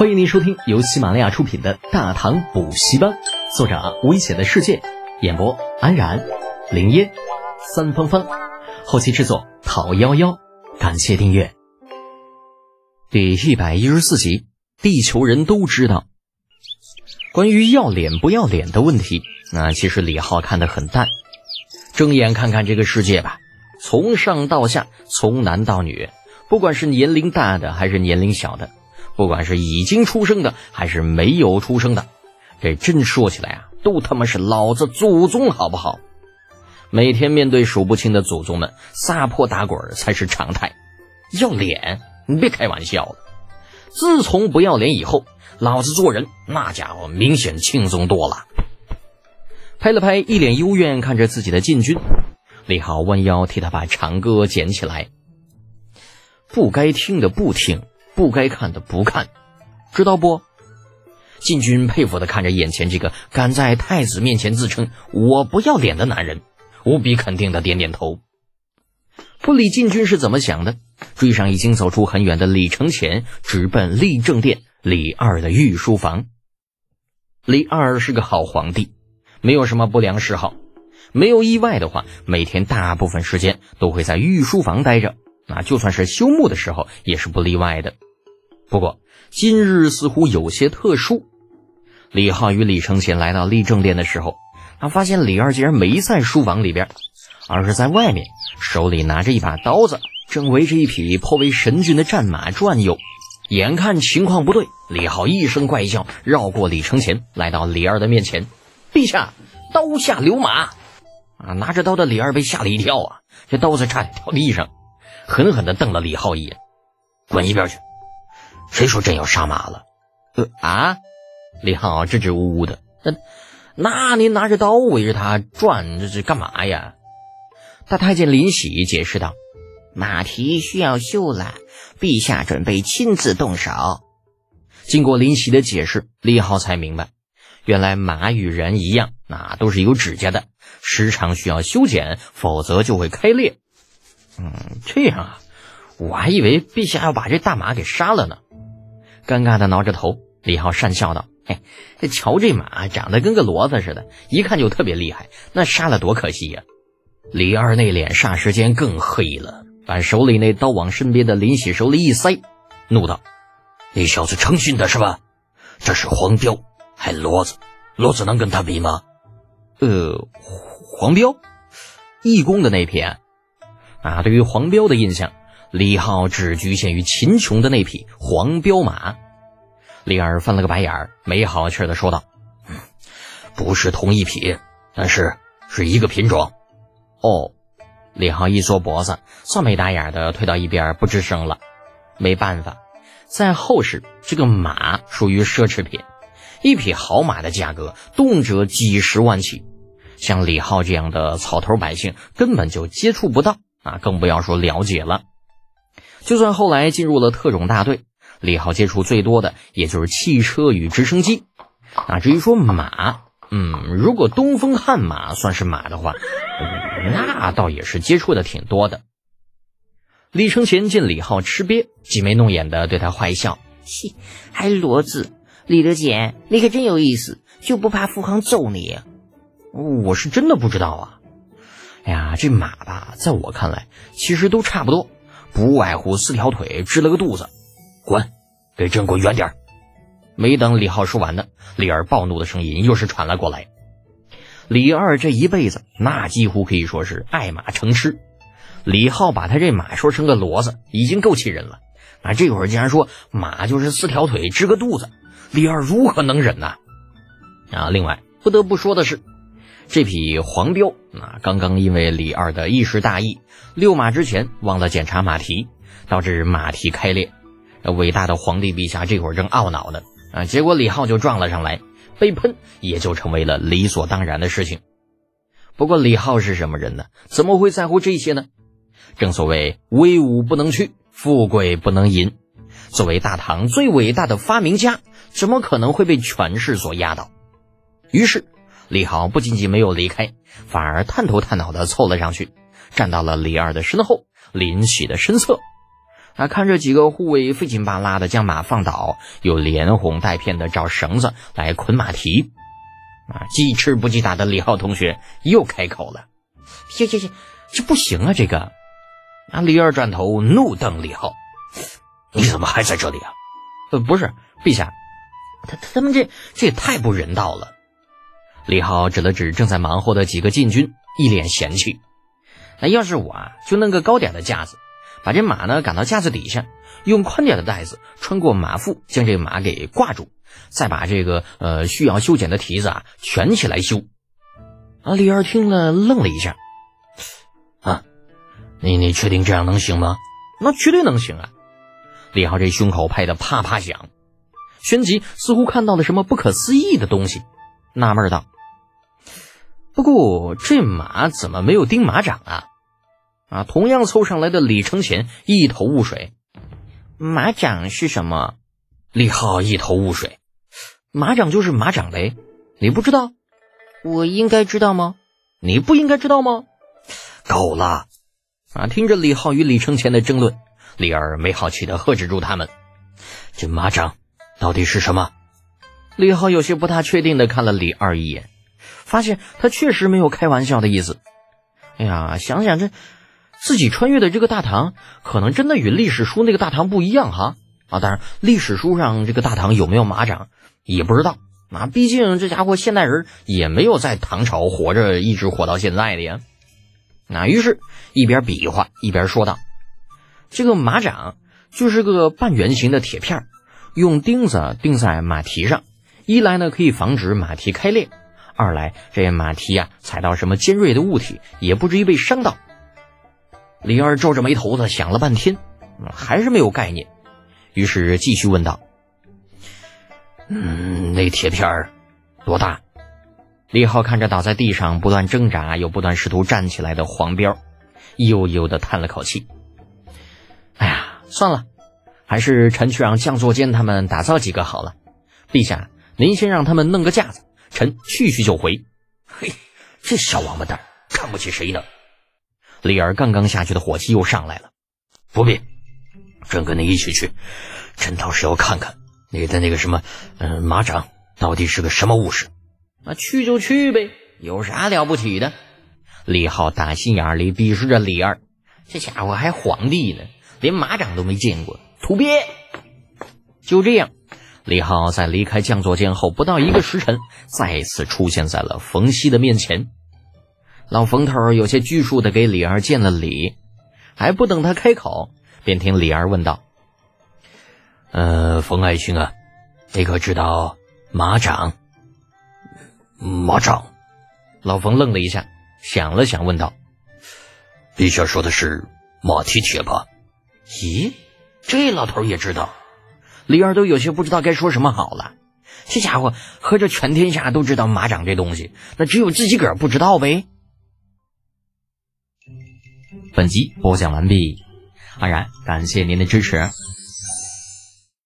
欢迎您收听由喜马拉雅出品的《大唐补习班》，作者危险的世界，演播安然、林烟、三芳芳，后期制作讨幺幺，感谢订阅。第一百一十四集，地球人都知道关于要脸不要脸的问题，那其实李浩看得很淡。睁眼看看这个世界吧，从上到下，从男到女，不管是年龄大的还是年龄小的。不管是已经出生的还是没有出生的，这真说起来啊，都他妈是老子祖宗，好不好？每天面对数不清的祖宗们，撒泼打滚才是常态。要脸？你别开玩笑了！自从不要脸以后，老子做人那家伙明显轻松多了。拍了拍一脸幽怨看着自己的禁军，李浩弯腰替他把长歌捡起来。不该听的不听。不该看的不看，知道不？禁军佩服的看着眼前这个敢在太子面前自称“我不要脸”的男人，无比肯定的点点头。不理禁军是怎么想的，追上已经走出很远的李承前，直奔立正殿李二的御书房。李二是个好皇帝，没有什么不良嗜好，没有意外的话，每天大部分时间都会在御书房待着。那就算是休沐的时候，也是不例外的。不过今日似乎有些特殊。李浩与李承前来到立正殿的时候，他发现李二竟然没在书房里边，而是在外面，手里拿着一把刀子，正围着一匹颇为神骏的战马转悠。眼看情况不对，李浩一声怪叫，绕过李承前，来到李二的面前：“陛下，刀下留马！”啊，拿着刀的李二被吓了一跳啊，这刀子差点掉地上。狠狠地瞪了李浩一眼，滚一边去！谁说朕要杀马了？呃啊！李浩支支吾吾的。那那您拿着刀围着他转，这是干嘛呀？大太监林喜解释道：“马蹄需要修了，陛下准备亲自动手。”经过林喜的解释，李浩才明白，原来马与人一样，那都是有指甲的，时常需要修剪，否则就会开裂。嗯，这样啊，我还以为陛下要把这大马给杀了呢。尴尬的挠着头，李浩讪笑道：“嘿，这瞧这马长得跟个骡子似的，一看就特别厉害，那杀了多可惜呀！”李二那脸霎时间更黑了，把手里那刀往身边的林喜手里一塞，怒道：“你小子诚信的是吧？这是黄彪，还骡子，骡子能跟他比吗？”呃，黄彪，义工的那匹。啊，对于黄彪的印象，李浩只局限于秦琼的那匹黄骠马。李二翻了个白眼儿，没好气的说道：“不是同一匹，但是是一个品种。”哦，李浩一缩脖子，算没打眼的退到一边不吱声了。没办法，在后世，这个马属于奢侈品，一匹好马的价格动辄几十万起，像李浩这样的草头百姓根本就接触不到。啊，更不要说了解了。就算后来进入了特种大队，李浩接触最多的也就是汽车与直升机。啊，至于说马，嗯，如果东风悍马算是马的话，那倒也是接触的挺多的。李承前见李浩吃瘪，挤眉弄眼的对他坏笑：“嘻，还骡子？李德简，你可真有意思，就不怕富康揍你？我是真的不知道啊。”哎呀，这马吧，在我看来，其实都差不多，不外乎四条腿，支了个肚子。滚，给朕滚远点！没等李浩说完呢，李二暴怒的声音又是传了过来。李二这一辈子，那几乎可以说是爱马成痴。李浩把他这马说成个骡子，已经够气人了。啊，这会儿竟然说马就是四条腿，支个肚子，李二如何能忍呢？啊，另外不得不说的是。这匹黄标啊，刚刚因为李二的一时大意，遛马之前忘了检查马蹄，导致马蹄开裂。伟大的皇帝陛下这会儿正懊恼呢啊，结果李浩就撞了上来，被喷也就成为了理所当然的事情。不过李浩是什么人呢？怎么会在乎这些呢？正所谓威武不能屈，富贵不能淫。作为大唐最伟大的发明家，怎么可能会被权势所压倒？于是。李浩不仅仅没有离开，反而探头探脑的凑了上去，站到了李二的身后，林喜的身侧。啊，看着几个护卫费劲巴拉的将马放倒，又连哄带骗的找绳子来捆马蹄。啊，记吃不记打的李浩同学又开口了：“行行行，这不行啊！这个。”啊，李二转头怒瞪李浩：“你怎么还在这里啊？”“呃，不是，陛下，他他们这这也太不人道了。”李浩指了指正在忙活的几个禁军，一脸嫌弃：“那要是我啊，就弄个高点的架子，把这马呢赶到架子底下，用宽点的带子穿过马腹，将这马给挂住。”再把这个呃需要修剪的蹄子啊卷起来修。啊，李二听了愣了一下，啊，你你确定这样能行吗？那绝对能行啊！李浩这胸口拍的啪啪响。旋即似乎看到了什么不可思议的东西，纳闷道：“不过这马怎么没有钉马掌啊？”啊，同样凑上来的李承前一头雾水，马掌是什么？李浩一头雾水。马掌就是马掌雷，你不知道？我应该知道吗？你不应该知道吗？够了！啊，听着李浩与李承前的争论，李二没好气的喝止住他们：“这马掌到底是什么？”李浩有些不大确定的看了李二一眼，发现他确实没有开玩笑的意思。哎呀，想想这自己穿越的这个大唐，可能真的与历史书那个大唐不一样哈。啊，当然，历史书上这个大唐有没有马掌？也不知道啊，毕竟这家伙现代人也没有在唐朝活着，一直活到现在的呀。那于是，一边比划一边说道：“这个马掌就是个半圆形的铁片，用钉子钉在马蹄上，一来呢可以防止马蹄开裂，二来这马蹄呀踩到什么尖锐的物体也不至于被伤到。”李二皱着眉头子想了半天，还是没有概念，于是继续问道。嗯，那铁片儿多大？李浩看着倒在地上不断挣扎又不断试图站起来的黄彪，悠悠的叹了口气。哎呀，算了，还是臣去让将作监他们打造几个好了。陛下，您先让他们弄个架子，臣去去就回。嘿，这小王八蛋看不起谁呢？李儿刚刚下去的火气又上来了。不必，朕跟你一起去，朕倒是要看看。你的那个什么，嗯，马掌到底是个什么物事？那去就去呗，有啥了不起的？李浩打心眼里鄙视着李二，这家伙还皇帝呢，连马掌都没见过，土鳖！就这样，李浩在离开将座间后不到一个时辰，再次出现在了冯熙的面前。老冯头有些拘束的给李二见了礼，还不等他开口，便听李二问道。呃，冯爱卿啊，你可知道马掌？马掌？老冯愣了一下，想了想，问道：“陛下说的是马蹄铁吧？”咦，这老头也知道？李二都有些不知道该说什么好了。这家伙合着全天下都知道马掌这东西，那只有自己个儿不知道呗。本集播讲完毕，安然感谢您的支持。